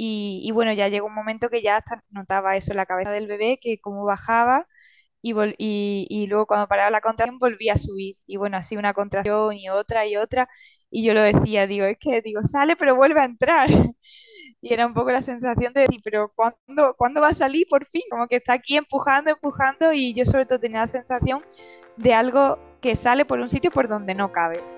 Y, bueno, ya llegó un momento que ya hasta notaba eso en la cabeza del bebé, que como bajaba y, y, y, luego cuando paraba la contracción volvía a subir. Y bueno, así una contracción y otra y otra. Y yo lo decía, digo, es que digo, sale pero vuelve a entrar. Y era un poco la sensación de decir, pero ¿cuándo, ¿cuándo va a salir por fin? Como que está aquí empujando, empujando y yo sobre todo tenía la sensación de algo que sale por un sitio por donde no cabe.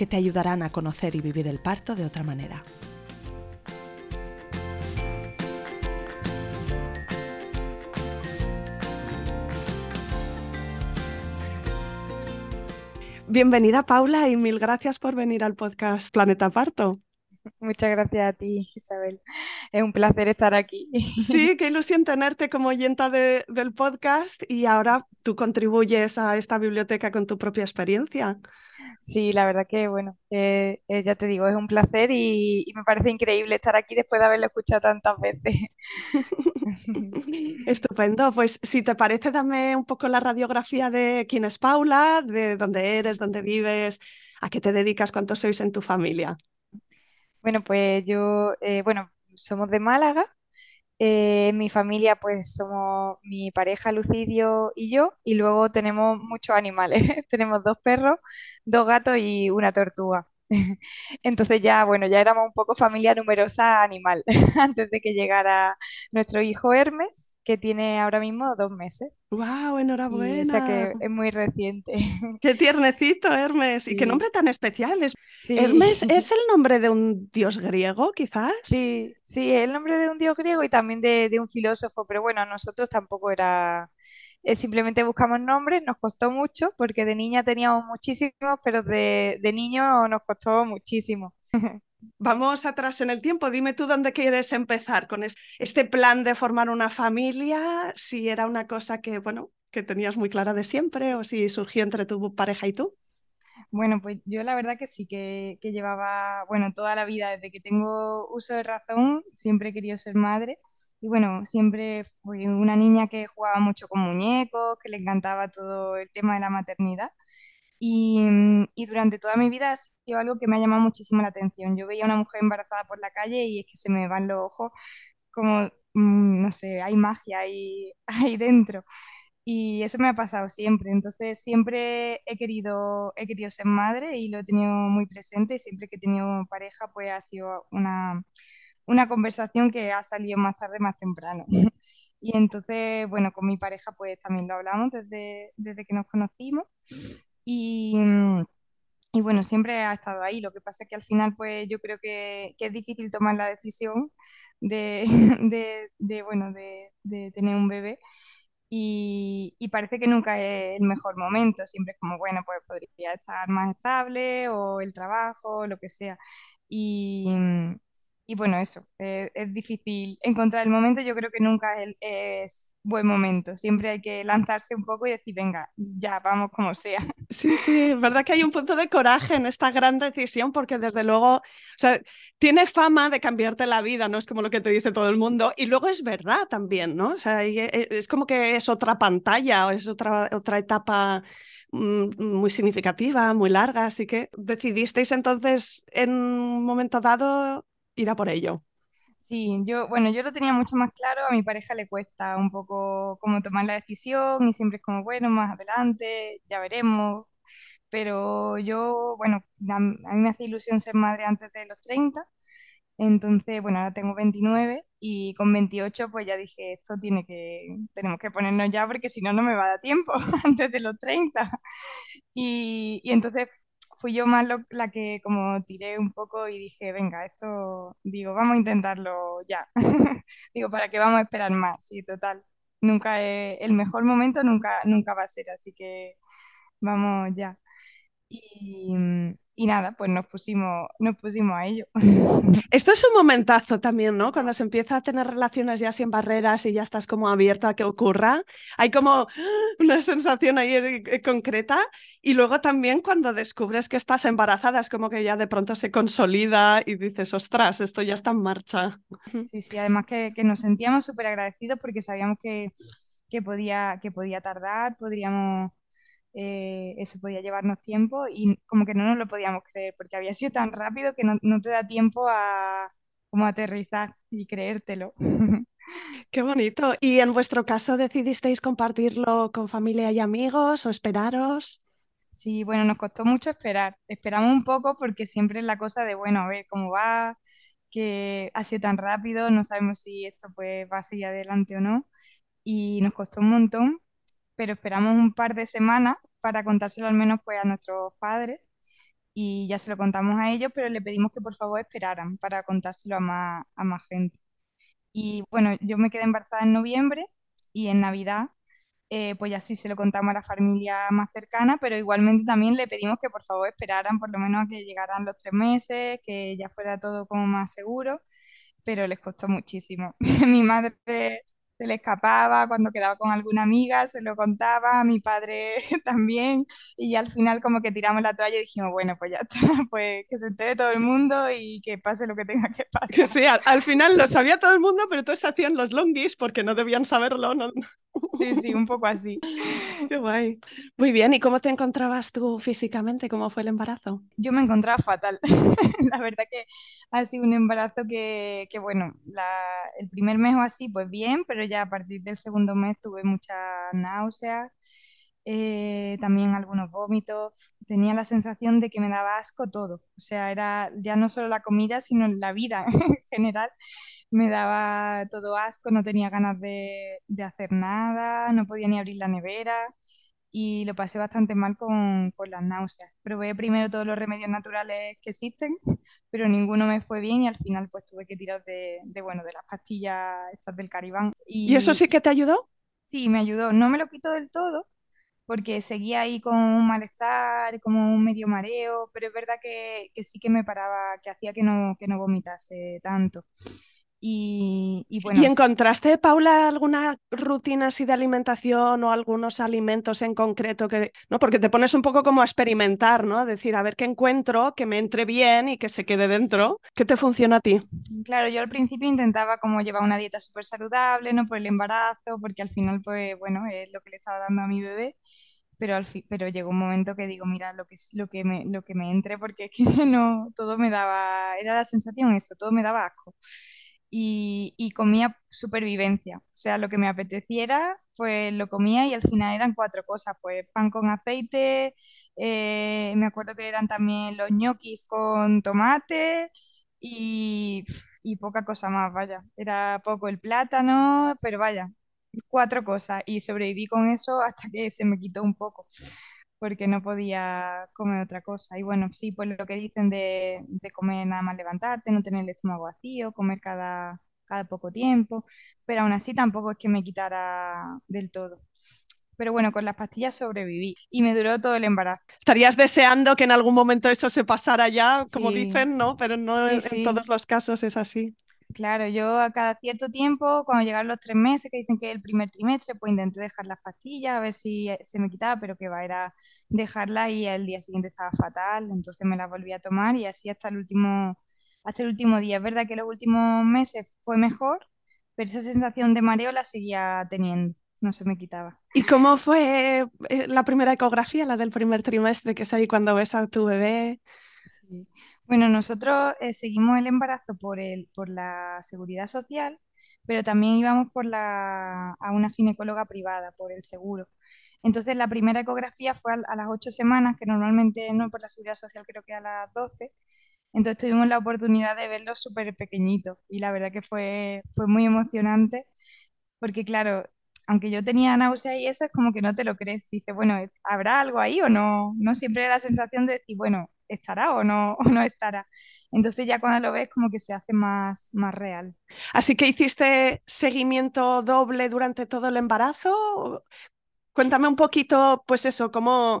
que te ayudarán a conocer y vivir el parto de otra manera. Bienvenida Paula y mil gracias por venir al podcast Planeta Parto. Muchas gracias a ti, Isabel. Es un placer estar aquí. Sí, qué ilusión tenerte como oyenta del podcast y ahora tú contribuyes a esta biblioteca con tu propia experiencia. Sí, la verdad que, bueno, eh, eh, ya te digo, es un placer y, me parece increíble estar aquí después de haberlo escuchado tantas veces. Estupendo. Pues si te parece, dame un poco la radiografía de quién es Paula, de dónde eres, dónde vives, a qué te dedicas, cuántos sois en tu familia. Bueno, pues yo, eh, bueno, somos de Málaga. Eh, mi familia, pues somos mi pareja Lucidio y yo, y luego tenemos muchos animales. tenemos dos perros, dos gatos y una tortuga. Entonces ya, bueno, ya éramos un poco familia numerosa animal antes de que llegara nuestro hijo Hermes, que tiene ahora mismo dos meses. ¡Wow! Enhorabuena. o sea que es muy reciente. ¡Qué tiernecito, Hermes! Y qué nombre tan especial. Es... Hermes es el nombre de un dios griego, quizás. Sí, sí, es el nombre de un dios griego y también de, de un filósofo, pero bueno, a nosotros tampoco era eh, simplemente buscamos nombres, nos costó mucho porque de niña teníamos muchísimos, pero de, de niño nos costó muchísimo. Vamos atrás en el tiempo. Dime tú dónde quieres empezar con este plan de formar una familia, si era una cosa que, bueno, que tenías muy clara de siempre o si surgió entre tu pareja y tú. Bueno, pues yo la verdad que sí que, que llevaba, bueno, toda la vida, desde que tengo uso de razón, siempre he querido ser madre. Y bueno, siempre fui una niña que jugaba mucho con muñecos, que le encantaba todo el tema de la maternidad. Y, y, durante toda mi vida ha sido algo que me ha llamado muchísimo la atención. Yo veía a una mujer embarazada por la calle y es que se me van los ojos como, mm, no sé, hay magia ahí, ahí dentro. Y eso me ha pasado siempre. Entonces siempre he querido, he querido ser madre y lo he tenido muy presente. Siempre que he tenido pareja, pues ha sido una, una conversación que ha salido más tarde, más temprano. Y entonces, bueno, con mi pareja pues también lo hablamos desde, desde que nos conocimos. Y, y, bueno, siempre ha estado ahí. Lo que pasa es que al final pues yo creo que, que es difícil tomar la decisión de, de, de bueno, de, de, tener un bebé. Y, y, parece que nunca es el mejor momento. Siempre es como, bueno, pues podría estar más estable o el trabajo, lo que sea. Y, y bueno, eso, eh, es difícil encontrar el momento, yo creo que nunca es, es, buen momento, siempre hay que lanzarse un poco y decir, venga, ya, vamos como sea. Sí, sí, es verdad que hay un punto de coraje en esta gran decisión porque desde luego, o sea, tiene fama de cambiarte la vida, ¿no? Es como lo que te dice todo el mundo y luego es verdad también, ¿no? O sea, e, es como que es otra pantalla o es otra, otra etapa mm, muy significativa, muy larga, así que decidisteis entonces en un momento dado ir a por ello. Sí, yo, bueno, yo lo tenía mucho más claro, a mi pareja le cuesta un poco como tomar la decisión y siempre es como, bueno, más adelante, ya veremos, pero yo, bueno, a, mí me hace ilusión ser madre antes de los 30, entonces, bueno, ahora tengo 29 y con 28 pues ya dije, esto tiene que, tenemos que ponernos ya porque si no, no me va a dar tiempo antes de los 30. Y, y entonces fui yo más la que como tiré un poco y dije, venga, esto, digo, vamos a intentarlo ya. digo, ¿para qué vamos a esperar más? Sí, total. Nunca el mejor momento nunca, nunca va a ser, así que vamos ya. Y, y nada, pues nos pusimos, nos pusimos a ello. Esto es un momentazo también, ¿no? Cuando se empieza a tener relaciones ya sin barreras y ya estás como abierta a que ocurra. Hay como una sensación ahí eh, eh, concreta. Y luego también cuando descubres que estás embarazada, es como que ya de pronto se consolida y dices, ostras, esto ya está en marcha. Sí, sí, además que, que nos sentíamos súper agradecidos porque sabíamos que, que, podía, que podía tardar, podríamos eh, eso podía llevarnos tiempo y como que no nos lo podíamos creer porque había sido tan rápido que no, no te da tiempo a como aterrizar y creértelo. Qué bonito. ¿Y en vuestro caso decidisteis compartirlo con familia y amigos o esperaros? Sí, bueno, nos costó mucho esperar. Esperamos un poco porque siempre es la cosa de, bueno, a ver cómo va, que ha sido tan rápido, no sabemos si esto pues va a seguir adelante o no. Y nos costó un montón, pero esperamos un par de semanas para contárselo al menos pues a nuestros padres y ya se lo contamos a ellos, pero le pedimos que por favor esperaran para contárselo a más, a más gente. Y bueno, yo me quedé embarazada en noviembre y en Navidad eh, pues ya sí se lo contamos a la familia más cercana, pero igualmente también le pedimos que por favor esperaran por lo menos a que llegaran los tres meses, que ya fuera todo como más seguro, pero les costó muchísimo. Mi madre se le escapaba, cuando quedaba con alguna amiga se lo contaba, a mi padre también, y al final como que tiramos la toalla y dijimos, bueno, pues ya está, pues que se entere todo el mundo y que pase lo que tenga que pasar. Sí, al, final lo sabía todo el mundo, pero todos hacían los longis porque no debían saberlo, ¿no? Sí, sí, un poco así. Qué guay. Muy bien, ¿y cómo te encontrabas tú físicamente? ¿Cómo fue el embarazo? Yo me encontraba fatal. la verdad que ha sido un embarazo que, que bueno, la, el primer mes o así, pues bien, pero ya a partir del segundo mes tuve mucha náusea, eh, también algunos vómitos. Tenía la sensación de que me daba asco todo. O sea, era ya no solo la comida, sino la vida en general. Me daba todo asco, no tenía ganas de, de hacer nada, no podía ni abrir la nevera y lo pasé bastante mal con, con, las náuseas. Probé primero todos los remedios naturales que existen, pero ninguno me fue bien y al final pues tuve que tirar de, de bueno, de las pastillas estas del Caribán. Y... eso sí que te ayudó? Sí, me ayudó. No me lo quito del todo porque seguía ahí con un malestar, como un medio mareo, pero es verdad que, que sí que me paraba, que hacía que no, que no vomitase tanto. Y, bueno, ¿Y encontraste, Paula, alguna rutina así de alimentación o algunos alimentos en concreto que, no, porque te pones un poco como a experimentar, ¿no? Decir, a ver qué encuentro, que me entre bien y que se quede dentro. ¿Qué te funciona a ti? Claro, yo al principio intentaba como llevar una dieta súper saludable, ¿no? Por el embarazo, porque al final, pues, bueno, es lo que le estaba dando a mi bebé. Pero, al pero llegó un momento que digo, mira, lo que, lo que, me, lo que me entre, porque es que no, todo me daba, era la sensación eso, todo me daba asco y, comía supervivencia. O sea, lo que me apeteciera, pues lo comía y al final eran cuatro cosas, pues pan con aceite, eh, me acuerdo que eran también los ñoquis con tomate y, y poca cosa más, vaya. Era poco el plátano, pero vaya, cuatro cosas y sobreviví con eso hasta que se me quitó un poco porque no podía comer otra cosa. Y bueno, sí, pues lo que dicen de, de comer nada más levantarte, no tener el estómago vacío, comer cada, cada poco tiempo, pero aún así tampoco es que me quitara del todo. Pero bueno, con las pastillas sobreviví y me duró todo el embarazo. Estarías deseando que en algún momento eso se pasara ya, como dicen, ¿no? Pero no en todos los casos es así. Claro, yo a cada cierto tiempo, cuando llegaron los tres meses, que dicen que el primer trimestre, pues intenté dejar las pastillas a ver si eh, se me quitaba, pero que va, era dejarla y el día siguiente estaba fatal, entonces me las volví a tomar y así hasta el último, hasta el último día. Es verdad que los últimos meses fue mejor, pero esa sensación de mareo la seguía teniendo, no se me quitaba. ¿Y cómo fue eh, la primera ecografía, la del primer trimestre, que es ahí cuando ves a tu bebé? Bueno, nosotros eh, seguimos el embarazo por, el, por la seguridad social, pero también íbamos por la, a una ginecóloga privada, por el seguro. Entonces, la primera ecografía fue a, las ocho semanas, que normalmente no por la seguridad social, creo que a las doce. Entonces, tuvimos la oportunidad de verlo súper pequeñito y la verdad que fue, fue muy emocionante, porque claro, aunque yo tenía náuseas y eso, es como que no te lo crees. Dices, bueno, ¿habrá algo ahí o no? No siempre la sensación de decir, bueno, ¿estará o no, o no estará? Entonces ya cuando lo ves como que se hace más, más real. Así que hiciste seguimiento doble durante todo el embarazo. Cuéntame un poquito, pues eso, cómo,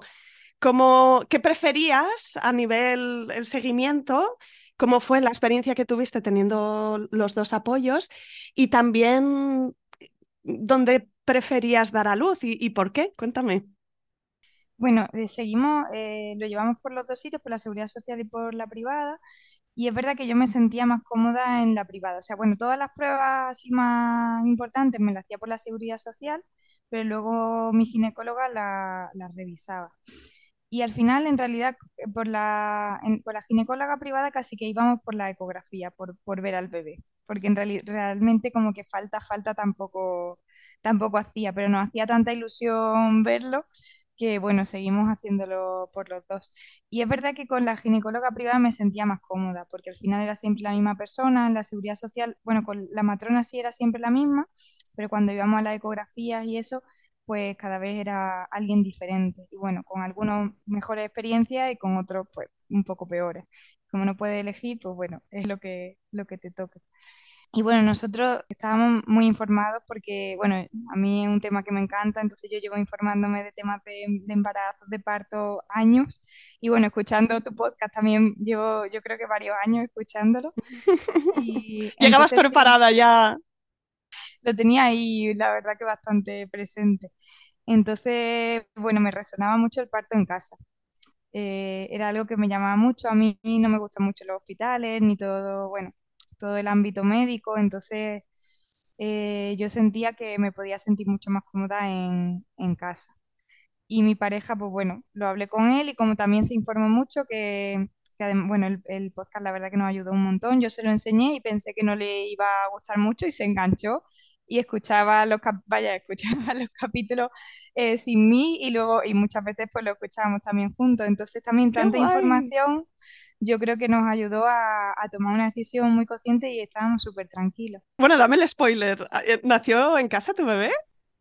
cómo, qué preferías a nivel el seguimiento cómo fue la experiencia que tuviste teniendo los dos apoyos y también dónde preferías dar a luz y, por qué. Cuéntame. Bueno, eh, seguimos, eh, lo llevamos por los dos sitios, por la seguridad social y por la privada. Y es verdad que yo me sentía más cómoda en la privada. O sea, bueno, todas las pruebas así más importantes me las hacía por la seguridad social, pero luego mi ginecóloga las revisaba. Y al final, en realidad, por la, por la ginecóloga privada casi que íbamos por la ecografía, por, por ver al bebé. Porque en realidad, realmente como que falta, falta tampoco, tampoco hacía, pero nos hacía tanta ilusión verlo que bueno, seguimos haciéndolo por los dos. Y es verdad que con la ginecóloga privada me sentía más cómoda, porque al final era siempre la misma persona, en la seguridad social, bueno, con la matrona sí era siempre la misma, pero cuando íbamos a las ecografías y eso, pues cada vez era alguien diferente. Y bueno, con algunos mejores experiencias y con otros pues un poco peores. Como no puedes elegir, pues bueno, es lo que, lo que te toca. Y bueno, nosotros estábamos muy informados porque, bueno, a mí es un tema que me encanta, entonces yo llevo informándome de temas de, de embarazo, de parto años. Y bueno, escuchando tu podcast también llevo, yo creo que varios años escuchándolo. Y Llegabas preparada ya lo tenía ahí, la verdad que bastante presente. Entonces, bueno, me resonaba mucho el parto en casa. Eh, era algo que me llamaba mucho. A mí no me gustan mucho los hospitales, ni todo, bueno, todo el ámbito médico. Entonces, eh, yo sentía que me podía sentir mucho más cómoda en, en casa. Y mi pareja, pues bueno, lo hablé con él y como también se informó mucho que bueno, el, podcast la verdad que nos ayudó un montón. Yo se lo enseñé y pensé que no le iba a gustar mucho y se enganchó y escuchaba los, vaya, escuchaba los capítulos eh, sin mí y luego, y muchas veces pues lo escuchábamos también juntos. Entonces también tanta información yo creo que nos ayudó a, a tomar una decisión muy consciente y estábamos súper tranquilos. Bueno, dame el spoiler. Eh, ¿Nació en casa tu bebé?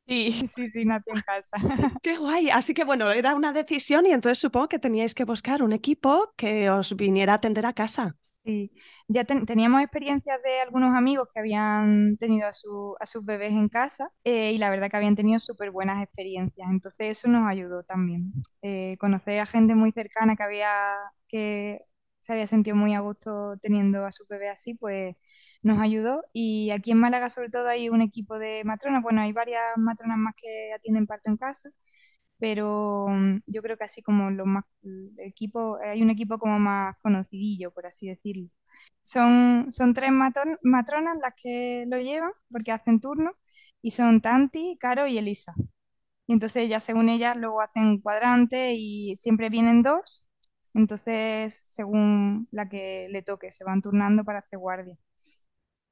Sí, sí, sí, nació en casa. Qué guay. Así que bueno, era una decisión y entonces supongo que teníais que buscar un equipo que os viniera a atender a casa. Sí, ya teníamos experiencias de algunos amigos que habían tenido a, su, a sus bebés en casa eh, y la verdad que habían tenido súper buenas experiencias. Entonces eso nos ayudó también. Eh, conocer a gente muy cercana que había que se había sentido muy a gusto teniendo a su bebé así, pues nos ayudó. Y aquí en Málaga, sobre todo, hay un equipo de matronas. Bueno, hay varias matronas más que atienden parto en casa, pero mm, yo creo que así como los más, el equipo, hay un equipo como más conocidillo, por así decirlo. Son, son tres matronas las que lo llevan, porque hacen turno, y son Tanti, Caro y Elisa. Y entonces ya según ellas luego hacen cuadrante y siempre vienen dos, entonces según la que le toque, se van turnando para hacer guardia.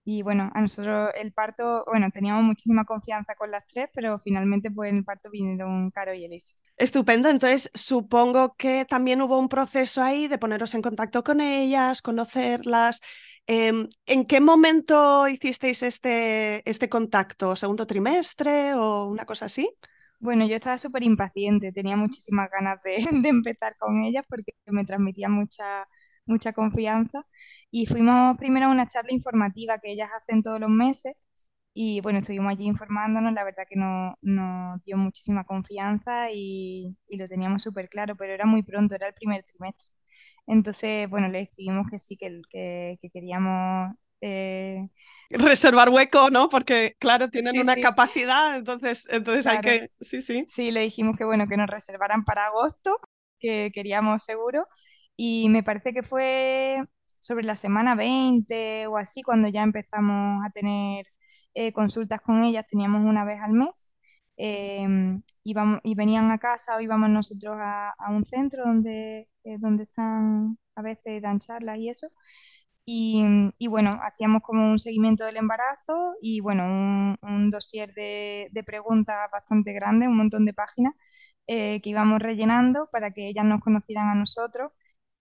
Y bueno, a nosotros el parto, bueno, teníamos muchísima confianza con las tres, pero finalmente pues en el parto vinieron Caro y Elisa. Estupendo, entonces supongo que también hubo un proceso ahí de poneros en contacto con ellas, conocerlas. Em, ¿En qué momento hicisteis este, este contacto? ¿Segundo trimestre o una cosa así? Bueno, yo estaba súper impaciente, tenía muchísimas ganas de, de empezar con ellas porque me transmitía mucha mucha confianza. Y fuimos primero a una charla informativa que ellas hacen todos los meses. Y bueno, estuvimos allí informándonos, la verdad que nos no dio muchísima confianza y, y lo teníamos súper claro, pero era muy pronto, era el primer trimestre. Entonces, bueno, le escribimos que sí, que, que queríamos eh, reservar hueco, ¿no? Porque, claro, tienen una capacidad, entonces, entonces hay que. Sí, sí. Sí, le dijimos que bueno, que nos reservaran para agosto, que queríamos seguro. Y me parece que fue sobre la semana 20 o así, cuando ya empezamos a tener eh, consultas con ellas, teníamos una vez al mes. Em, íbamos, y venían a casa o íbamos nosotros a, un centro donde, eh, donde están, a veces dan charlas y eso. Y, y, bueno, hacíamos como un seguimiento del embarazo y bueno, un, un dossier de, de, preguntas bastante grande, un montón de páginas eh, que íbamos rellenando para que ellas nos conocieran a nosotros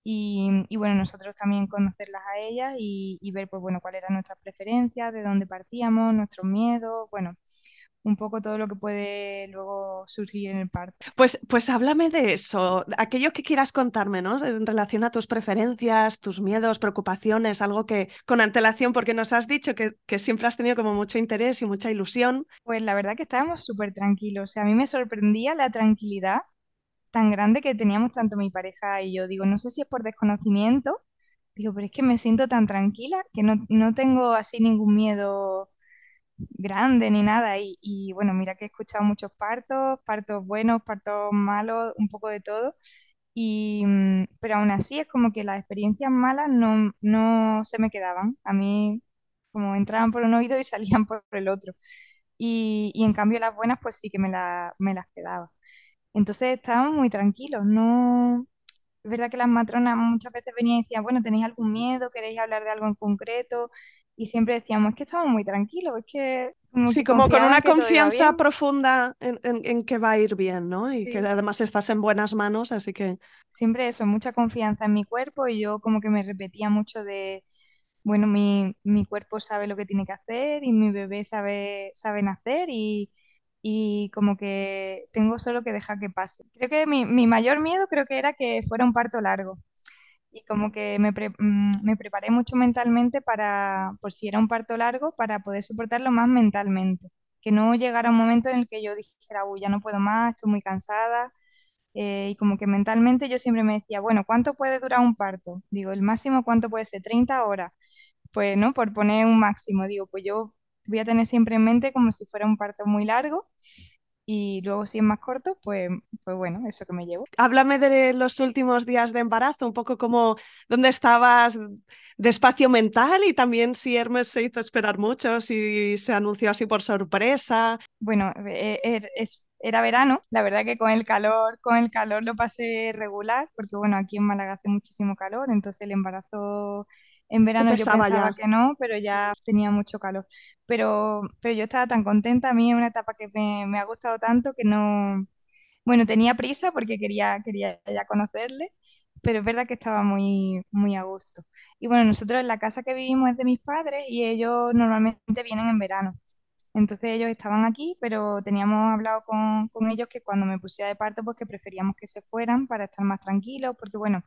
y, bueno, nosotros también conocerlas a ellas y, ver, pues bueno, cuáles eran nuestras preferencias, de dónde partíamos, nuestros miedos, bueno, un poco todo lo que puede luego surgir en el parto. Pues, pues háblame de eso, aquello que quieras contarme, ¿no? En relación a tus preferencias, tus miedos, preocupaciones, algo que con antelación, porque nos has dicho que, que siempre has tenido como mucho interés y mucha ilusión. Pues la verdad que estábamos súper tranquilos, o sea, a mí me sorprendía la tranquilidad tan grande que teníamos tanto mi pareja y yo. Digo, no sé si es por desconocimiento, digo, pero es que me siento tan tranquila que no, no tengo así ningún miedo grande ni nada. Y, bueno, mira que he escuchado muchos partos, partos buenos, partos malos, un poco de todo. Y, mm, pero aún así es como que las experiencias malas no, no se me quedaban. A mí como entraban por un oído y salían por el otro. Y, y en cambio las buenas pues sí que me, la, me las quedaba. Entonces estábamos muy tranquilos, no... Es verdad que las matronas muchas veces venían y decían, bueno, ¿tenéis algún miedo? ¿Queréis hablar de algo en concreto? Y siempre decíamos, es que estamos muy tranquilos, es que... Como sí, como con una confianza profunda en, en, que va a ir bien, ¿no? Y sí. que además estás en buenas manos, así que... Siempre eso, mucha confianza en mi cuerpo y yo como que me repetía mucho de, bueno, mi, mi cuerpo sabe lo que tiene que hacer y mi bebé sabe, sabe nacer y y como que tengo solo que dejar que pase. Creo que mi, mi mayor miedo creo que era que fuera un parto largo y como que me, mm, me, preparé mucho mentalmente para, por si era un parto largo, para poder soportarlo más mentalmente. Que no llegara un momento en el que yo dijera, uy, ya no puedo más, estoy muy cansada. Eh, y como que mentalmente yo siempre me decía, bueno, ¿cuánto puede durar un parto? Digo, el máximo, ¿cuánto puede ser? 30 horas. Pues, ¿no? Por poner un máximo, digo, pues yo voy a tener siempre en mente como si fuera un parto muy largo y luego si es más corto, pues, pues bueno, eso que me llevo. Háblame de los últimos días de embarazo, un poco como dónde estabas de espacio mental y también si Hermes se hizo esperar mucho, si se anunció así por sorpresa. Bueno, e, e, es, era verano, la verdad que con el calor, con el calor lo pasé regular, porque bueno, aquí en Málaga hace muchísimo calor, entonces el embarazo en verano yo pensaba ya. que no, pero ya tenía mucho calor. Pero, pero yo estaba tan contenta, a mí es una etapa que me, me ha gustado tanto que no... Bueno, tenía prisa porque quería, quería ya conocerle, pero es verdad que estaba muy, muy a gusto. Y bueno, nosotros en la casa que vivimos es de mis padres y ellos normalmente vienen en verano. Entonces ellos estaban aquí, pero teníamos hablado con, con, ellos que cuando me pusiera de parto, pues que preferíamos que se fueran para estar más tranquilos, porque bueno,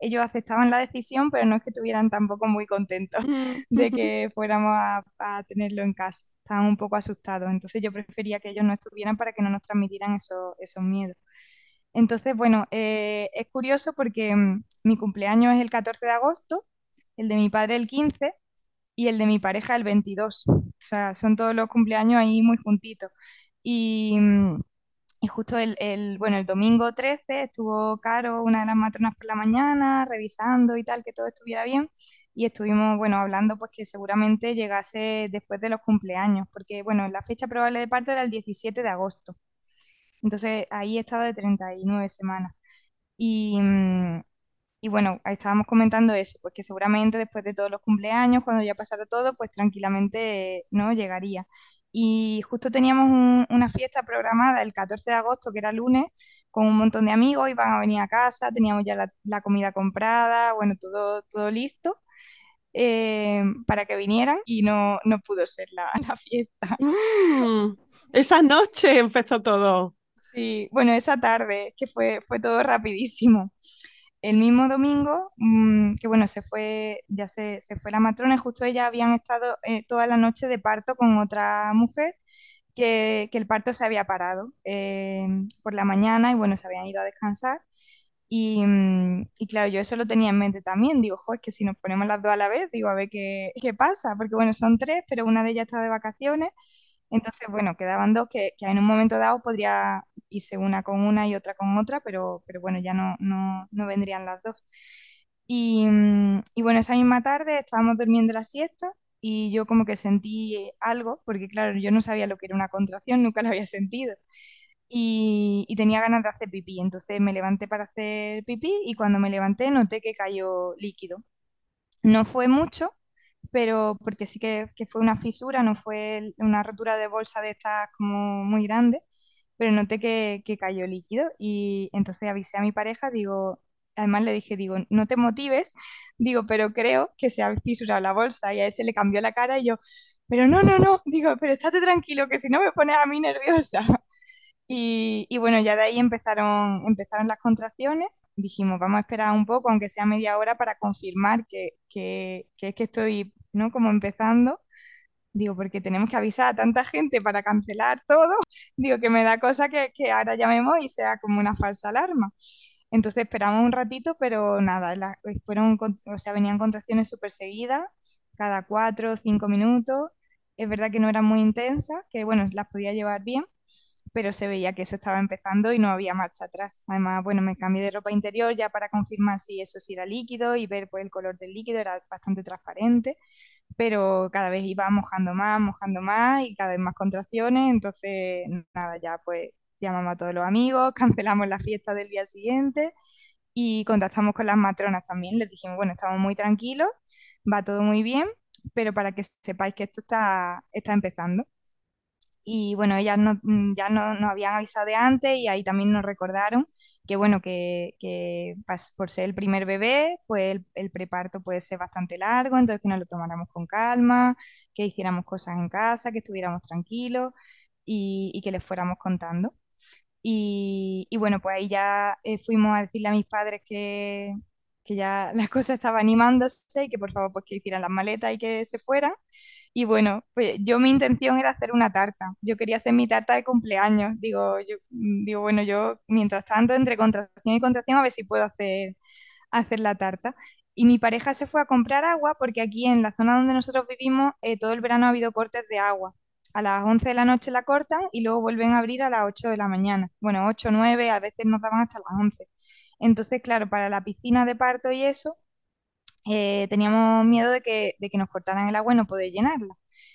ellos aceptaban la decisión, pero no es que estuvieran tampoco muy contentos de que fuéramos a, a tenerlo en casa. Estaban un poco asustados, entonces yo prefería que ellos no estuvieran para que no nos transmitieran eso, esos miedos. Entonces, bueno, eh, es curioso porque mm, mi cumpleaños es el 14 de agosto, el de mi padre el 15 y el de mi pareja el 22. O sea, son todos los cumpleaños ahí muy juntitos. Y, mm, y justo el, el, bueno, el domingo 13 estuvo Caro, una de las matronas por la mañana, revisando y tal, que todo estuviera bien. Y estuvimos, bueno, hablando pues que seguramente llegase después de los cumpleaños, porque, bueno, la fecha probable de parto era el 17 de agosto. Entonces ahí estaba de 39 semanas. Y, mm, y bueno, estábamos comentando eso, pues que seguramente después de todos los cumpleaños, cuando ya pasara todo, pues tranquilamente no llegaría. Y justo teníamos un, una fiesta programada el 14 de agosto, que era lunes, con un montón de amigos, iban a venir a casa, teníamos ya la, la comida comprada, bueno, todo, todo listo. Eh, para que vinieran y no, no pudo ser la, la fiesta. Mm, esa noche empezó todo. Sí, bueno, esa tarde, que fue, fue todo rapidísimo el mismo domingo, mmm, que bueno, se fue, ya se, se, fue la matrona, justo ellas habían estado eh, toda la noche de parto con otra mujer, que, que el parto se había parado eh, por la mañana y bueno, se habían ido a descansar. Y, mmm, y, claro, yo eso lo tenía en mente también. Digo, jo, es que si nos ponemos las dos a la vez, digo, a ver qué, qué pasa, porque bueno, son tres, pero una de ellas está de vacaciones. Entonces, bueno, quedaban dos que, que, en un momento dado podría irse una con una y otra con otra, pero, pero bueno, ya no, no, no vendrían las dos. Y, y, bueno, esa misma tarde estábamos durmiendo la siesta y yo como que sentí algo, porque claro, yo no sabía lo que era una contracción, nunca lo había sentido. Y, y tenía ganas de hacer pipí, entonces me levanté para hacer pipí y cuando me levanté noté que cayó líquido. No fue mucho, pero porque sí que, fue una fisura, no fue una rotura de bolsa de estas como muy grande, pero noté que, cayó líquido y entonces avisé a mi pareja, digo, además le dije, digo, no te motives, digo, pero creo que se ha fisurado la bolsa y a él se le cambió la cara y yo, pero no, no, no, digo, pero estate tranquilo, que si no me pones a mí nerviosa. Y, bueno, ya de ahí empezaron, empezaron las contracciones. Dijimos, vamos a esperar un poco, aunque sea media hora, para confirmar que, que es que estoy, ¿no? Como empezando. Digo, porque tenemos que avisar a tanta gente para cancelar todo. Digo, que me da cosa que, que ahora llamemos y sea como una falsa alarma. Entonces esperamos un ratito, pero nada, la- fueron, con- o sea, venían contracciones súper seguidas, cada cuatro o cinco minutos. Es verdad que no eran muy intensas, que bueno, las podía llevar bien, pero se veía que eso estaba empezando y no había marcha atrás. Además, bueno, me cambié de ropa interior ya para confirmar si eso sí era líquido y ver pues el color del líquido era bastante transparente, pero cada vez iba mojando más, mojando más y cada vez más contracciones, entonces nada, ya pues llamamos a todos los amigos, cancelamos la fiesta del día siguiente y contactamos con las matronas también, les dijimos, bueno, estamos muy tranquilos, va todo muy bien, pero para que sepáis que esto está, está empezando. Y bueno, ellas no- mm, ya no, nos habían avisado de antes y ahí también nos recordaron que bueno, que, que pas- por ser el primer bebé, pues el, el preparto puede ser bastante largo, entonces que nos lo tomáramos con calma, que hiciéramos cosas en casa, que estuviéramos tranquilos y, y que les fuéramos contando. Y, y bueno, pues ahí ya eh, fuimos a decirle a mis padres que, que ya las cosas estaban animándose y que por favor pues que hicieran las maletas y que se fueran. Y bueno, pues yo mi intención era hacer una tarta. Yo quería hacer mi tarta de cumpleaños. Digo, yo, mm, digo, bueno, yo mientras tanto, entre contracción y contracción, a ver si puedo hacer, hacer la tarta. Y mi pareja se fue a comprar agua porque aquí en la zona donde nosotros vivimos, eh, todo el verano ha habido cortes de agua. A las 11 de la noche la cortan y luego vuelven a abrir a las 8 de la mañana. Bueno, 8, 9, a veces nos daban hasta las 11. Entonces, claro, para la piscina de parto y eso, eh, teníamos miedo de que, de que nos cortaran el agua y no poder llenarla.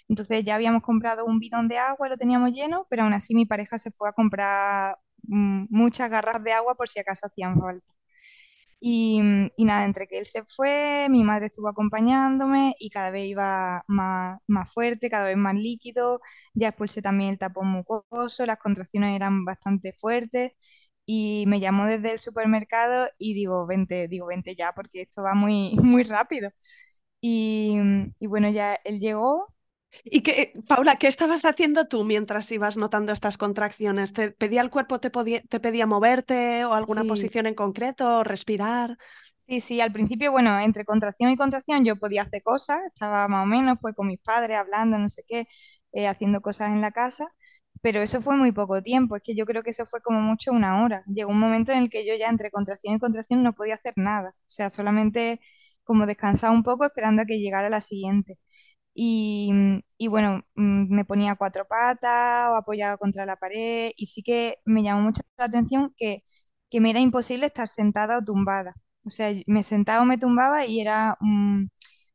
Entonces ya habíamos comprado un bidón de agua lo teníamos lleno, pero aún así mi pareja se fue a comprar mm, muchas garrafas de agua por si acaso hacían falta. Y, mm, y nada, entre que él se fue, mi madre estuvo acompañándome y cada vez iba más, más fuerte, cada vez más líquido. Ya expulsé también el tapón mucoso, las contracciones eran bastante fuertes y me llamó desde el supermercado y digo, vente, digo, vente ya porque esto va muy, muy rápido. Y, y bueno, ya él llegó. ¿Y qué, Paula, qué estabas haciendo tú mientras ibas notando estas contracciones? ¿Te pedía el cuerpo, te, podía- te pedía moverte o alguna Sí, posición en concreto, o respirar? Sí, sí, al principio, bueno, entre contracción y contracción yo podía hacer cosas, estaba más o menos pues con mis padres hablando, no sé qué, eh, haciendo cosas en la casa, pero eso fue muy poco tiempo, es que yo creo que eso fue como mucho una hora. Llegó un momento en el que yo ya entre contracción y contracción no podía hacer nada, o sea, solamente como descansar un poco esperando a que llegara la siguiente. Y, y bueno, mm, me ponía cuatro patas o apoyada contra la pared y sí que me llamó mucho la atención que, que me era imposible estar sentada o tumbada. O sea, me sentaba o me tumbaba y era mm,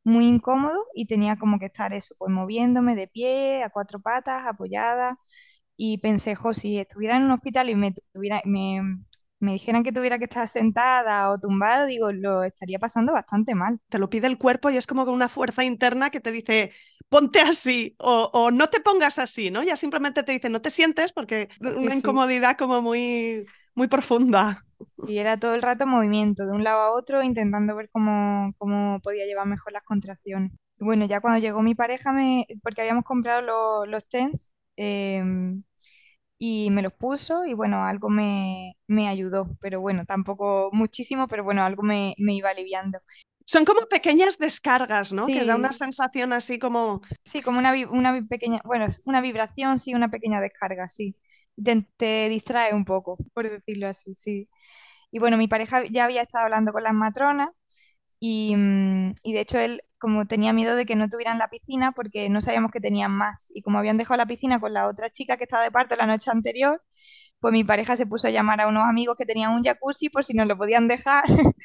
muy incómodo y tenía como que estar eso, pues moviéndome de pie, a cuatro patas, apoyada. Y pensé, jo, si estuviera en un hospital y me, tuviera, me, me dijeran que tuviera que estar sentada o tumbada, digo, lo estaría pasando bastante mal. Te lo pide el cuerpo y es como una fuerza interna que te dice, ponte así o, o no te pongas así, ¿no? Ya simplemente te dice, no te sientes porque Sí, una sí. incomodidad como muy, muy profunda. Y era todo el rato movimiento de un lado a otro, intentando ver cómo, cómo podía llevar mejor las contracciones. Bueno, ya cuando llegó mi pareja, me, porque habíamos comprado los, los TENS, em, y me los puso y bueno, algo me, me ayudó, pero bueno, tampoco muchísimo, pero bueno, algo me, me iba aliviando. Son como pequeñas descargas, ¿no? Que da una sensación así como sí, como una, una pequeña, bueno, una vibración, sí, una pequeña descarga, sí. Te, te distrae un poco, por decirlo así, sí. Y bueno, mi pareja ya había estado hablando con las matronas y, mm, y de hecho él como tenía miedo de que no tuvieran la piscina porque no sabíamos que tenían más. Y como habían dejado la piscina con la otra chica que estaba de parto la noche anterior, pues mi pareja se puso a llamar a unos amigos que tenían un jacuzzi por si nos lo podían dejar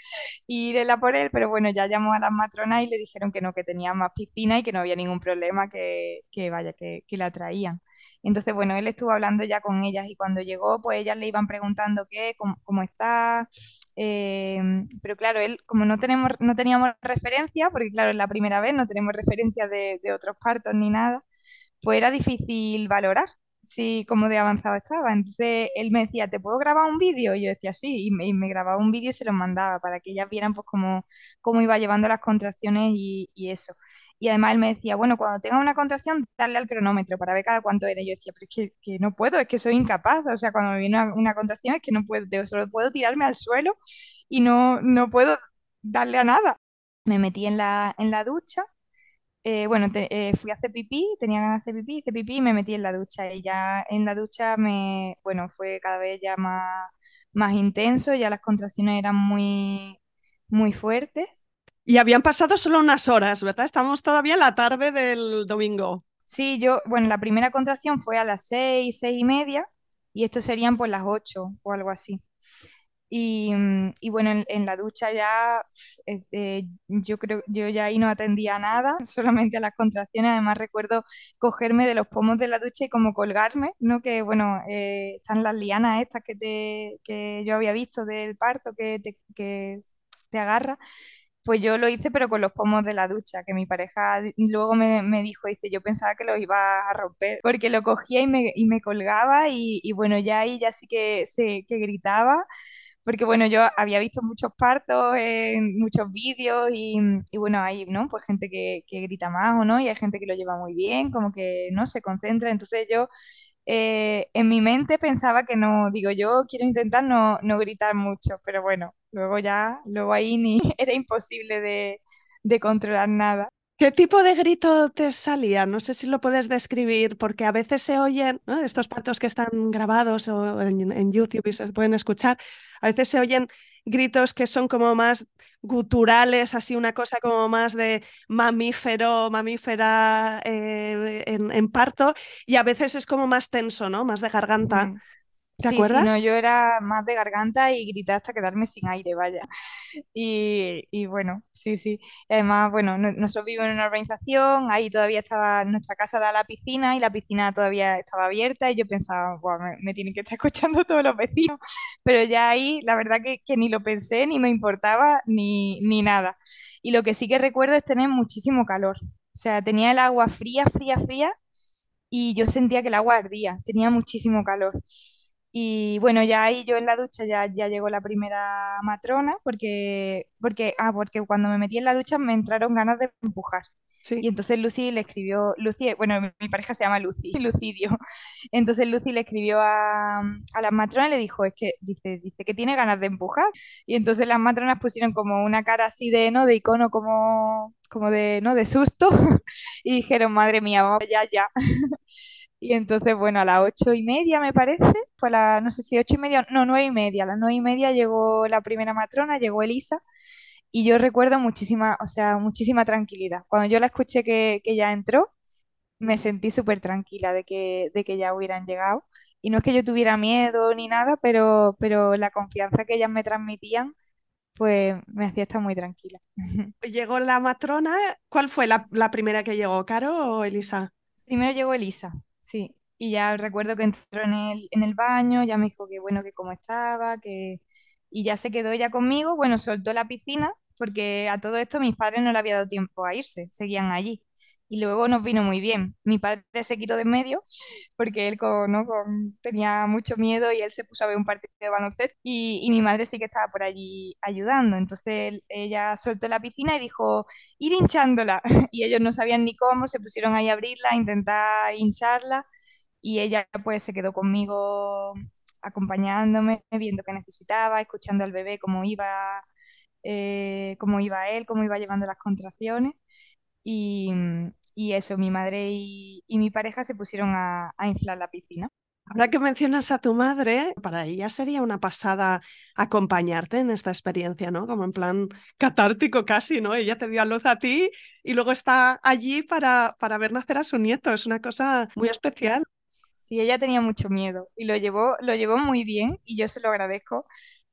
y ir a por él, pero bueno, ya llamó a las matronas y le dijeron que no, que tenían más piscina y que no había ningún problema, que, que vaya, que, que la traían. Entonces, bueno, él estuvo hablando ya con ellas y cuando llegó, pues ellas le iban preguntando qué, cómo, cómo está, eh, pero claro, él, como no tenemos, no teníamos referencia, porque claro, es la primera vez, no tenemos referencia de, de otros partos ni nada, pues era difícil valorar si cómo de avanzado estaba. Entonces él me decía, ¿te puedo grabar un vídeo? Y yo decía, sí, y me, grababa un vídeo y se los mandaba para que ellas vieran pues cómo, cómo iba llevando las contracciones y, eso. Y además él me decía, bueno, cuando tenga una contracción, darle al cronómetro para ver cada cuánto era. Y yo decía, pero es que, que no puedo, es que soy incapaz. O sea, cuando me viene una, una contracción es que no puedo, solo puedo tirarme al suelo y no, no puedo darle a nada. Me metí en la, en la ducha eh, bueno, eh, fui a hacer pipí, tenía ganas de hacer pipí, hice pipí y me metí en la ducha. Y ya en la ducha me, bueno, fue cada vez ya más, más intenso, ya las contracciones eran muy, muy fuertes. Y habían pasado solo unas horas, ¿verdad? Estamos todavía en la tarde del domingo. Sí, yo, bueno, la primera contracción fue a las seis, seis y media, y esto serían pues las ocho o algo así. Y, mm, y, bueno, en, la ducha ya, eh, eh, yo creo, yo ya ahí no atendía nada, solamente a las contracciones. Además recuerdo cogerme de los pomos de la ducha y como colgarme, ¿no? Que bueno, eh, están las lianas estas que, te, que yo había visto del parto que te, que te agarra. Pues yo lo hice, pero con los pomos de la ducha, que mi pareja luego me, me dijo, dice, yo pensaba que los iba a romper, porque lo cogía y me, y me colgaba y, y, bueno, ya ahí ya sí que, se, que gritaba porque bueno, yo había visto muchos partos en muchos vídeos y, bueno, hay, ¿no? Pues gente que, que, grita más o no, y hay gente que lo lleva muy bien, como que, ¿no? Se concentra. Entonces yo eh, en mi mente pensaba que no, digo, yo quiero intentar no, no gritar mucho, pero bueno, luego ya, luego ahí ni era imposible de, de controlar nada. ¿Qué tipo de grito te salía? No sé si lo puedes describir, porque a veces se oyen, ¿no? estos partos que están grabados o en, YouTube y se pueden escuchar, a veces se oyen gritos que son como más guturales, así una cosa como más de mamífero, mamífera eh, en, parto, y a veces es como más tenso, ¿no? Más de garganta. ¿Te acuerdas? Sí, no, yo era más de garganta y grité hasta quedarme sin aire, vaya. Y, y bueno, sí, sí. Además, bueno, nosotros vivimos en una organización, ahí todavía estaba, nuestra casa da la piscina y la piscina todavía estaba abierta y yo pensaba, me, me, tienen que estar escuchando todos los vecinos. Pero ya ahí, la verdad que, que ni lo pensé, ni me importaba, ni, ni nada. Y lo que sí que recuerdo es tener muchísimo calor. O sea, tenía el agua fría, fría, fría y yo sentía que el agua ardía, tenía muchísimo calor. Y bueno, ya ahí yo en la ducha ya, ya llegó la primera matrona, porque, porque, ah, porque cuando me metí en la ducha me entraron ganas de empujar. Y entonces Lucy le escribió, Lucy, bueno, mi, pareja se llama Lucy, Lucidio. Entonces Lucy le escribió a, a las matronas y le dijo, es que dice, dice que tiene ganas de empujar. Y entonces las matronas pusieron como una cara así de, ¿no? De icono como, como de, ¿no? De susto. y dijeron, madre mía, vamos ya, ya. Y entonces, bueno, a las ocho y media me parece, fue la, no sé si ocho y media, no, nueve y media, a las nueve y media llegó la primera matrona, llegó Elisa, y yo recuerdo muchísima, o sea, muchísima tranquilidad. Cuando yo la escuché que, que ya entró, me sentí súper tranquila de que, de que ya hubieran llegado. Y no es que yo tuviera miedo ni nada, pero, pero la confianza que ellas me transmitían, pues me hacía estar muy tranquila. Llegó la matrona, ¿cuál fue la, la primera que llegó, Caro o Elisa? Primero llegó Elisa. Sí, y ya recuerdo que entró en el, en el baño, ya me dijo que bueno, que cómo estaba, que... Y ya se quedó ella conmigo, bueno, soltó la piscina, porque a todo esto mis padres no le había dado tiempo a irse, seguían allí y luego nos vino muy bien. Mi padre se quitó de medio porque él ¿no? tenía mucho miedo y él se puso a ver un partido de baloncesto y, y, mi madre sí que estaba por allí ayudando. Entonces ella soltó la piscina y dijo, ir hinchándola. Y ellos no sabían ni cómo, se pusieron ahí a abrirla, a intentar hincharla y ella pues se quedó conmigo acompañándome, viendo qué necesitaba, escuchando al bebé cómo iba, eh, cómo iba él, cómo iba llevando las contracciones. Y, y eso, mi madre y, y, mi pareja se pusieron a, a inflar la piscina. Ahora que mencionas a tu madre, para ella sería una pasada acompañarte en esta experiencia, ¿no? Como en plan catártico casi, ¿no? Ella te dio a luz a ti y luego está allí para, para ver nacer a su nieto. Es una cosa muy especial. Sí, ella tenía mucho miedo y lo llevó, lo llevó muy bien y yo se lo agradezco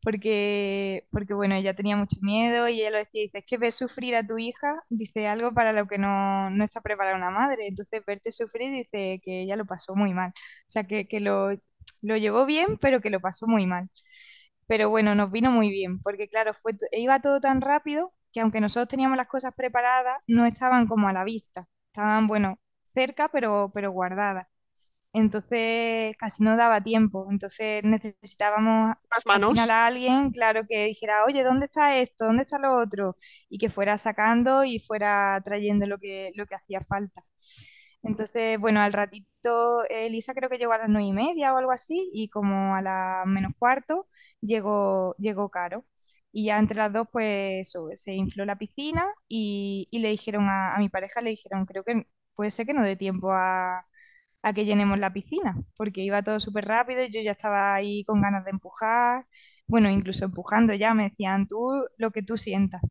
porque, porque bueno, ella tenía mucho miedo y ella lo decía, dice, es que ver sufrir a tu hija, dice algo para lo que no, no está preparada una madre, entonces verte sufrir dice que ella lo pasó muy mal, o sea, que, que lo, lo llevó bien, pero que lo pasó muy mal. Pero bueno, nos vino muy bien, porque claro, fue, iba todo tan rápido que aunque nosotros teníamos las cosas preparadas, no estaban como a la vista, estaban, bueno, cerca, pero, pero guardadas. Entonces casi no daba tiempo. Entonces necesitábamos Las al manos. final a alguien, claro, que dijera, oye, ¿dónde está esto? ¿Dónde está lo otro? Y que fuera sacando y fuera trayendo lo que, lo que hacía falta. Entonces, bueno, al ratito, Elisa creo que llegó a las nueve y media o algo así, y como a las menos cuarto llegó, llegó Caro. Y ya entre las dos, pues eso, se infló la piscina y, y le dijeron a, a mi pareja, le dijeron, creo que puede ser que no dé tiempo a, a que llenemos la piscina, porque iba todo súper rápido y yo ya estaba ahí con ganas de empujar, bueno, incluso empujando ya, me decían tú lo que tú sientas.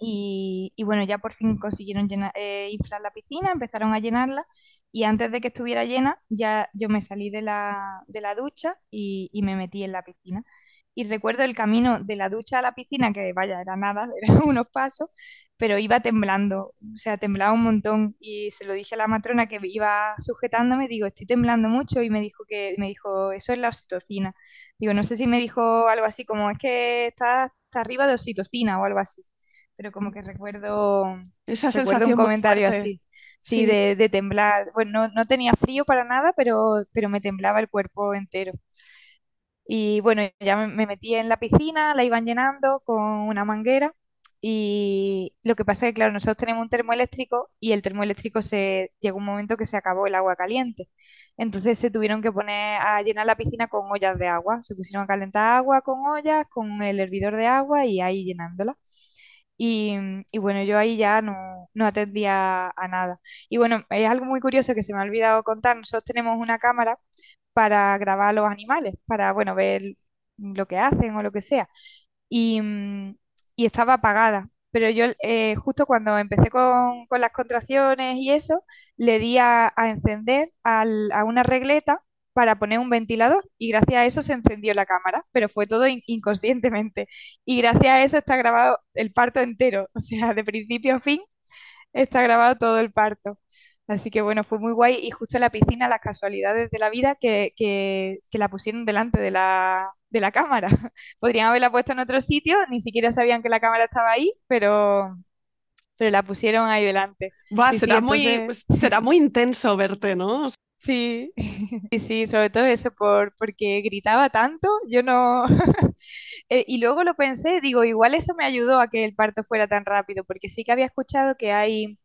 Y, y bueno, ya por fin consiguieron llenar- eh, inflar la piscina, empezaron a llenarla y antes de que estuviera llena, ya yo me salí de la, de la ducha y, y me metí en la piscina. Y recuerdo el camino de la ducha a la piscina, que vaya, era nada, eran unos pasos, pero iba temblando, o sea, temblaba un montón y se lo dije a la matrona que iba sujetándome, digo, estoy temblando mucho y me dijo que, me dijo, eso es la oxitocina. Digo, no sé si me dijo algo así como, es que está hasta arriba de oxitocina o algo así pero como que recuerdo, Esa recuerdo un sensación muy comentario así, sí, Sí. de, de temblar. Bueno, no, no tenía frío para nada, pero, pero me temblaba el cuerpo entero. Y bueno, ya me, me metí en la piscina, la iban llenando con una manguera. Y lo que pasa es que, claro, nosotros tenemos un termoeléctrico y el termoeléctrico se llegó un momento que se acabó el agua caliente. Entonces se tuvieron que poner a llenar la piscina con ollas de agua. Se pusieron a calentar agua con ollas, con el hervidor de agua y ahí llenándola. Y, y bueno, yo ahí ya no, no atendía a nada. Y bueno, es algo muy curioso que se me ha olvidado contar. Nosotros tenemos una cámara para grabar a los animales, para, bueno, ver lo que hacen o lo que sea. Y, mm, y estaba apagada. Pero yo eh, justo cuando empecé con, con las contracciones y eso, le di a, encender a una regleta para poner un ventilador y gracias a eso se encendió la cámara, pero fue todo in- inconscientemente. Y gracias a eso está grabado el parto entero, o sea, de principio a fin está grabado todo el parto. Así que bueno, fue muy guay y justo en la piscina las casualidades de la vida que, que, que la pusieron delante de la, de la cámara. Podrían haberla puesto en otro sitio, ni siquiera sabían que la cámara estaba ahí, pero, pero la pusieron ahí delante. Buah, Sí, sí, será, muy, entonces- será muy intenso verte, ¿no? Sí, sí, sí, sobre todo eso, por, porque gritaba tanto, yo no... Eh, y luego lo pensé, digo, igual eso me ayudó a que el parto fuera tan rápido, porque sí que había escuchado que hay,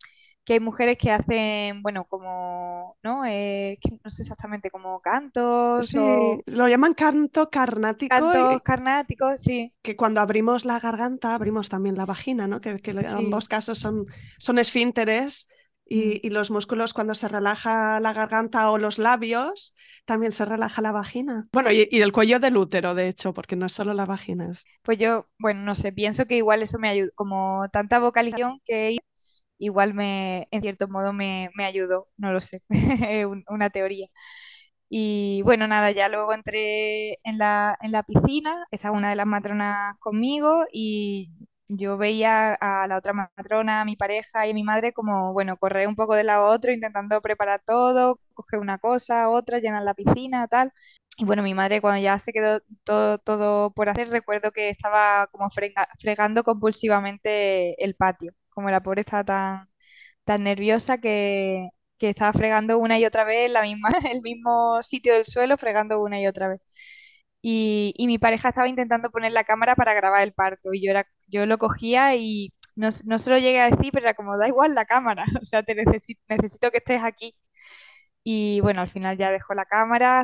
que hay mujeres que hacen, bueno, como, ¿no? Eh, que no sé exactamente, como cantos Sí, o lo llaman canto carnático, cantos y- carnáticos, sí, que cuando abrimos la garganta abrimos también la vagina, ¿no? Que, que en Sí. ambos casos son, son esfínteres y, Mm. y los músculos cuando se relaja la garganta o los labios, también se relaja la vagina. Bueno, y, y el cuello del útero, de hecho, porque no es solo la vagina. es- pues yo, bueno, no sé, pienso que igual eso me ayudó, como tanta vocalización que igual me, en cierto modo me, me ayudó, no lo sé, una teoría. Y bueno, nada, ya luego entré en la, en la piscina, estaba una de las matronas conmigo y yo veía a la otra matrona, a mi pareja y a mi madre como, bueno, correr un poco de lado a otro intentando preparar todo, coger una cosa, otra, llenar la piscina, tal. Y bueno, mi madre cuando ya se quedó todo, todo por hacer, recuerdo que estaba como frega- fregando compulsivamente el patio, como la pobre estaba tan, tan nerviosa que, que estaba fregando una y otra vez la misma, el mismo sitio del suelo, fregando una y otra vez. Y, y mi pareja estaba intentando poner la cámara para grabar el parto y yo, era, yo lo cogía y no, no se lo llegué a decir, pero era como, da igual la cámara, o sea, te necesito, necesito que estés aquí. Y bueno, al final ya dejó la cámara,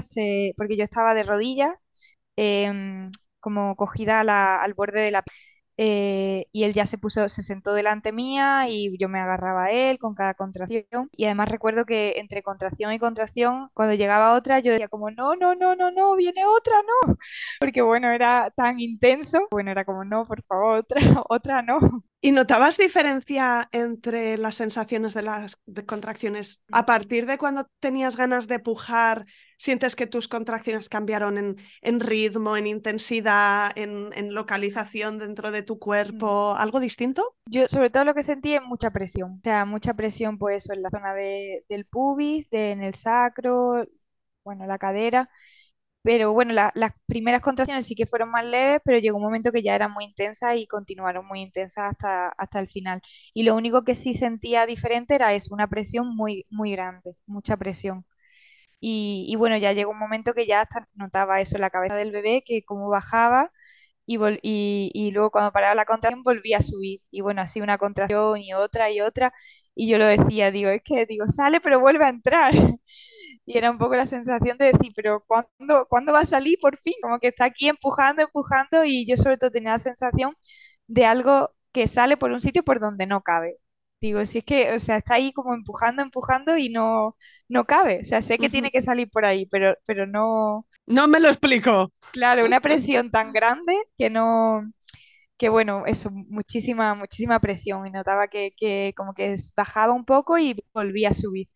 porque yo estaba de rodillas, em, como cogida al borde de la eh, y él ya se puso, se sentó delante mía y yo me agarraba a él con cada contracción. Y además recuerdo que entre contracción y contracción, cuando llegaba otra, yo decía como, no, no, no, no, no, viene otra, no. Porque bueno, era tan intenso. Bueno, era como, no, por favor, otra, otra no. ¿Y notabas diferencia entre las sensaciones de las de contracciones a partir de cuando tenías ganas de pujar? ¿Sientes que tus contracciones cambiaron en, en ritmo, en intensidad, en, en localización dentro de tu cuerpo? ¿Algo distinto? Yo sobre todo lo que sentí es mucha presión. O sea, mucha presión pues eso en la zona de, del pubis, de, en el sacro, bueno, la cadera. Pero bueno, la- las primeras contracciones sí que fueron más leves, pero llegó un momento que ya eran muy intensas y continuaron muy intensas hasta, hasta el final. Y lo único que sí sentía diferente era eso, una presión muy, muy grande, mucha presión. Y, bueno, ya llegó un momento que ya hasta notaba eso en la cabeza del bebé, que como bajaba y, vol- y, y luego cuando paraba la contracción volvía a subir. Y bueno, así una contracción y otra y otra. Y yo lo decía, digo, es que digo, sale pero vuelve a entrar. Y era un poco la sensación de decir, pero ¿cuándo, cuándo va a salir por fin? Como que está aquí empujando, empujando y yo sobre todo tenía la sensación de algo que sale por un sitio por donde no cabe. Digo, si es que, o sea, está ahí como empujando, empujando y no, no cabe. O sea, sé que Ujú. tiene que salir por ahí, pero, pero no, No me lo explico. claro, una presión tan grande que no, que bueno, eso, muchísima, muchísima presión y notaba que, que como que bajaba un poco y volvía a subir.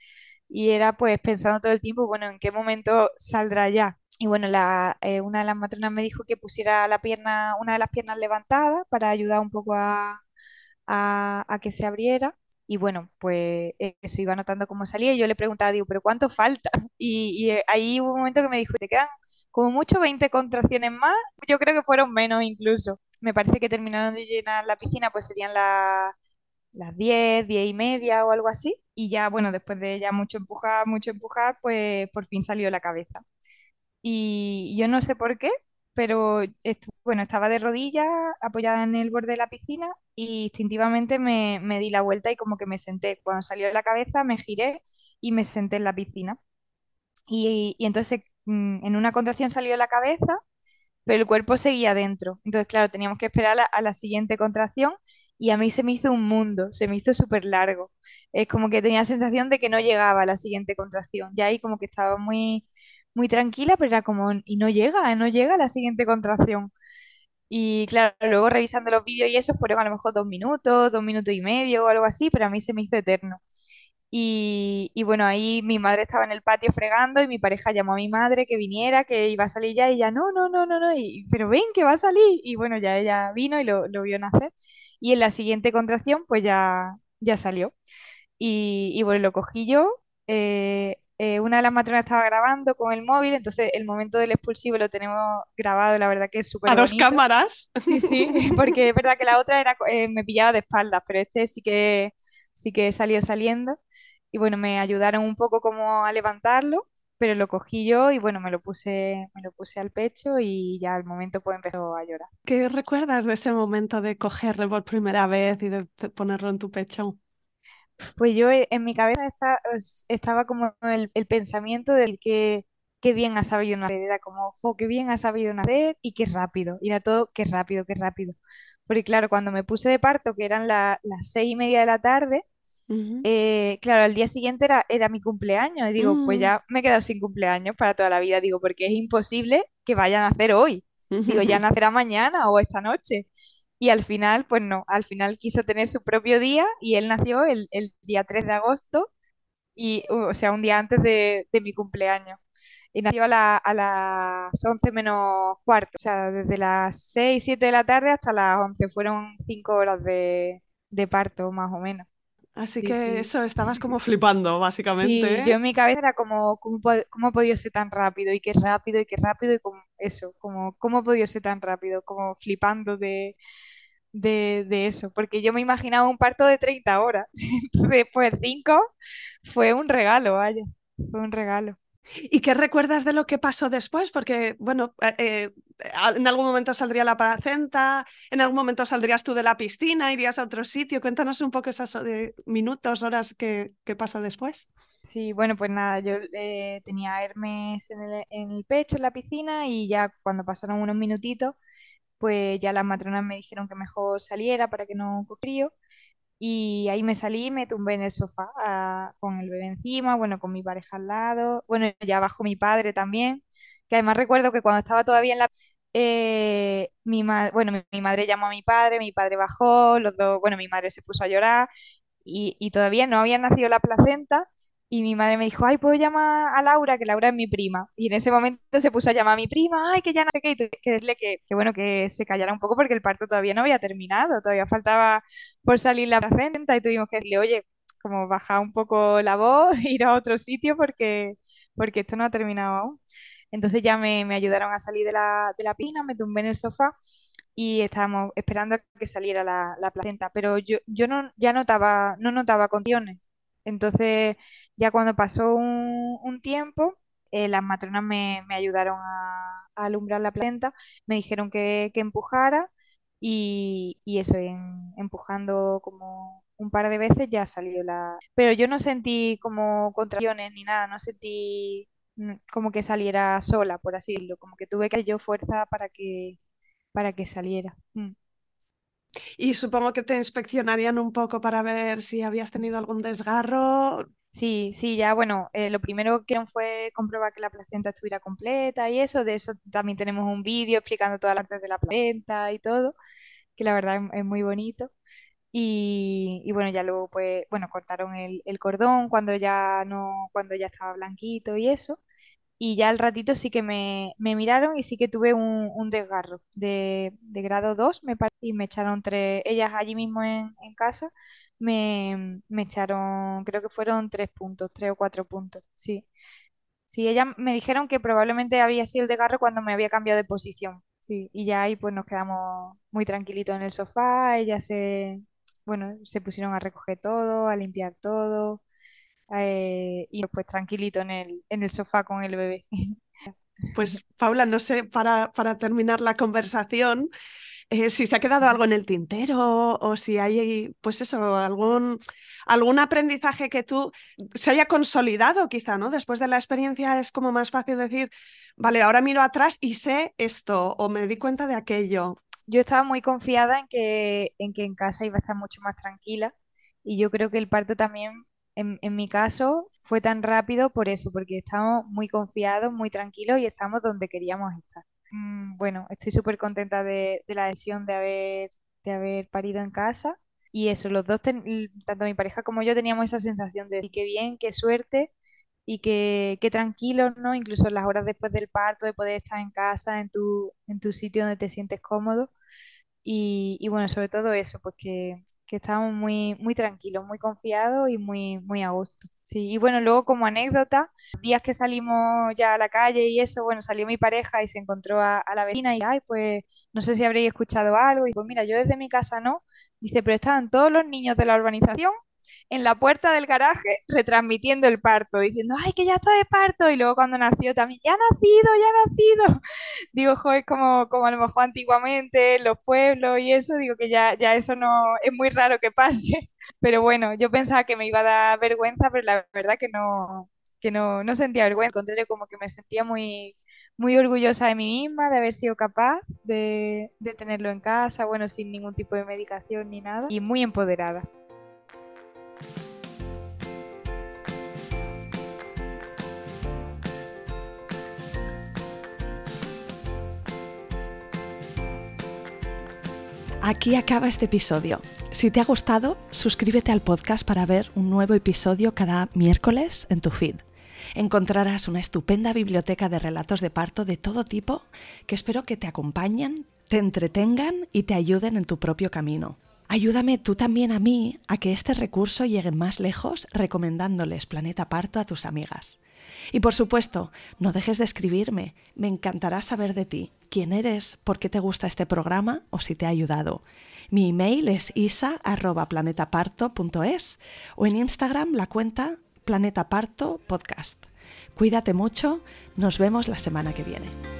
Y era pues pensando todo el tiempo, bueno, ¿en qué momento saldrá ya? Y bueno, la, eh, una de las matronas me dijo que pusiera la pierna, una de las piernas levantada para ayudar un poco a, a, a que se abriera. Y bueno, pues eh, eso iba notando cómo salía y yo le preguntaba, digo, ¿pero cuánto falta? Y, y, eh, ahí hubo un momento que me dijo, te quedan como mucho 20 contracciones más, yo creo que fueron menos incluso. Me parece que terminaron de llenar la piscina, pues serían la- las 10 10 y media o algo así. Y ya, bueno, después de ya mucho empujar, mucho empujar, pues por fin salió la cabeza. Y yo no sé por qué, pero estu- bueno, estaba de rodillas apoyada en el borde de la piscina y instintivamente me, me di la vuelta y como que me senté. Cuando salió la cabeza me giré y me senté en la piscina. Y, y entonces mm, en una contracción salió la cabeza pero el cuerpo seguía dentro. Entonces, claro, teníamos que esperar a la, a la siguiente contracción y a mí se me hizo un mundo, se me hizo súper largo. Es como que tenía la sensación de que no llegaba a la siguiente contracción. Ya ahí como que estaba muy, muy tranquila, pero era como, y no llega, no llega la siguiente contracción. Y claro, luego revisando los vídeos y eso fueron a lo mejor dos minutos, dos minutos y medio o algo así, pero a mí se me hizo eterno. Y, y bueno, ahí mi madre estaba en el patio fregando y mi pareja llamó a mi madre que viniera, que iba a salir ya y ella, no, no, no, no, no, y, pero ven que va a salir. Y bueno, ya ella vino y lo, lo vio nacer. Y en la siguiente contracción, pues ya, ya salió. Y, y bueno, lo cogí yo. eh, eh, una de las matronas estaba grabando con el móvil, entonces el momento del expulsivo lo tenemos grabado, la verdad que es súper A dos cámaras. Sí, sí, porque es verdad que la otra era, eh, me pillaba de espaldas, pero este sí que, sí que salió saliendo. Y bueno, me ayudaron un poco como a levantarlo, pero lo cogí yo y bueno, me lo puse, me lo puse al pecho y ya al momento pues empezó a llorar. ¿Qué recuerdas de ese momento de cogerlo por primera vez y de ponerlo en tu pecho? Pues yo eh, en mi cabeza esta- es- estaba como el, el pensamiento de que qué bien ha sabido nacer, era como, jo, qué bien ha sabido nacer y qué rápido, y era todo, qué rápido, qué rápido. Porque claro, cuando me puse de parto, que eran la- las seis y media de la tarde, Ujú. eh, claro, al día siguiente era, era mi cumpleaños y digo, pues Mm. ya me he quedado sin cumpleaños para toda la vida, digo, porque es imposible que vayan a nacer hoy. Digo, ya nacerá mañana o esta noche. Y al final, pues no, al final quiso tener su propio día y él nació el, el día 3 de agosto, y, o sea, un día antes de, de mi cumpleaños. Y nació a, la- a las 11 menos cuarto, o sea, desde las 6 7 de la tarde hasta las 11 fueron 5 horas de, de parto, más o menos. Así Sí, que sí. eso, estabas como flipando, básicamente, Sí, yo en mi cabeza era como, ¿cómo, cómo ha podido ser tan rápido? Y qué rápido, y qué rápido, y como eso, como, ¿cómo ha podido ser tan rápido? Como flipando de, de, de eso, porque yo me imaginaba un parto de 30 horas. Entonces, pues 5 fue un regalo, vaya, fue un regalo. ¿Y qué recuerdas de lo que pasó después? Porque, bueno, eh, eh, en algún momento saldría la placenta, en algún momento saldrías tú de la piscina, irías a otro sitio. Cuéntanos un poco esos eh, minutos, horas que, que pasa después. Sí, bueno, pues nada, yo tenía Hermes en el, en el pecho, en la piscina, y ya cuando pasaron unos minutitos, pues ya las matronas me dijeron que mejor saliera para que no frío. Y ahí me salí, me tumbé en el sofá ah, con el bebé encima, bueno, con mi pareja al lado, bueno, ya abajo mi padre también, que además recuerdo que cuando estaba todavía en la... eh, mi ma- bueno, mi, mi madre llamó a mi padre, mi padre bajó, los dos, bueno, mi madre se puso a llorar y, y todavía no había nacido la placenta y mi madre me dijo, ay, ¿puedo llamar a Laura? Que Laura es mi prima. Y en ese momento se puso a llamar a mi prima, ay, que ya no sé qué, y tuve que decirle que, que bueno, que se callara un poco porque el parto todavía no había terminado, todavía faltaba por salir la placenta y tuvimos que decirle, oye, como bajar un poco la voz, ir a otro sitio porque, porque esto no ha terminado aún. Entonces ya me, me ayudaron a salir de la, de la piscina, me tumbé en el sofá y estábamos esperando a que saliera la, la placenta, pero yo, yo no, ya notaba, no notaba condiciones. Entonces ya cuando pasó un, tiempo, eh, las matronas me, ayudaron a, alumbrar la planta, me dijeron que, empujara y, eso, empujando como un par de veces ya salió la... Pero yo no sentí como contracciones ni nada, no sentí como que saliera sola, por así decirlo, como que tuve que yo fuerza para que, para que saliera. Mm. Y supongo que te inspeccionarían un poco para ver si habías tenido algún desgarro. Sí, sí, ya bueno, eh, lo primero que fue comprobar que la placenta estuviera completa y eso, de eso también tenemos un vídeo explicando todas las partes de la placenta y todo, que la verdad es, muy bonito. Y, y, bueno, ya luego pues, bueno, cortaron el, el, cordón cuando ya no, cuando ya estaba blanquito y eso y ya al ratito sí que me, miraron y sí que tuve un, desgarro de, grado 2 me y me echaron tres, ellas allí mismo en, casa, me, echaron, creo que fueron tres puntos, tres o cuatro puntos, sí. Sí, ellas me dijeron que probablemente había sido el desgarro cuando me había cambiado de posición, sí, y ya ahí pues nos quedamos muy tranquilitos en el sofá, ellas se, bueno, se pusieron a recoger todo, a limpiar todo, eh, y pues tranquilito en el, en el sofá con el bebé. Pues Paula, no sé, para, para terminar la conversación, eh, si se ha quedado algo en el tintero o si hay, pues eso, algún, algún aprendizaje que tú se haya consolidado quizá, ¿no? Después de la experiencia es como más fácil decir, vale, ahora miro atrás y sé esto o me di cuenta de aquello. Yo estaba muy confiada en que en, que en casa iba a estar mucho más tranquila y yo creo que el parto también en, mi caso fue tan rápido por eso, porque estamos muy confiados, muy tranquilos y estamos donde queríamos estar. Mm, bueno, estoy súper contenta de, la decisión de haber, de haber parido en casa. Y eso, los dos, tanto mi pareja como yo, teníamos esa sensación de qué bien, qué suerte y qué, qué tranquilos, ¿no? Incluso las horas después del parto, de poder estar en casa, en tu, en tu sitio donde te sientes cómodo. Y, y bueno, sobre todo eso, pues que, que estábamos muy, muy tranquilos, muy confiados y muy, muy a gusto. Sí, y bueno, luego como anécdota, días que salimos ya a la calle y eso, bueno, salió mi pareja y se encontró a, la vecina y, ay, pues no sé si habréis escuchado algo. Y pues mira, yo desde mi casa no. Dice, pero estaban todos los niños de la urbanización en la puerta del garaje retransmitiendo el parto, diciendo, ay, que ya está de parto. Y luego cuando nació también, ya ha nacido, ya ha nacido. Digo, joder, como, como a lo mejor antiguamente en los pueblos y eso, digo que ya, ya eso no es muy raro que pase. Pero bueno, yo pensaba que me iba a dar vergüenza, pero la verdad que no, que no, no sentía vergüenza, al contrario, como que me sentía muy, muy orgullosa de mí misma, de haber sido capaz de, de tenerlo en casa, bueno, sin ningún tipo de medicación ni nada, y muy empoderada. Aquí acaba este episodio. Si te ha gustado, suscríbete al podcast para ver un nuevo episodio cada miércoles en tu feed. Encontrarás una estupenda biblioteca de relatos de parto de todo tipo que espero que te acompañen, te entretengan y te ayuden en tu propio camino. Ayúdame tú también a mí a que este recurso llegue más lejos recomendándoles Planeta Parto a tus amigas. Y por supuesto, no dejes de escribirme, me encantará saber de ti, quién eres, por qué te gusta este programa o si te ha ayudado. Mi email es isa.planetaparto.es o en Instagram la cuenta Planeta Parto Podcast. Cuídate mucho, nos vemos la semana que viene.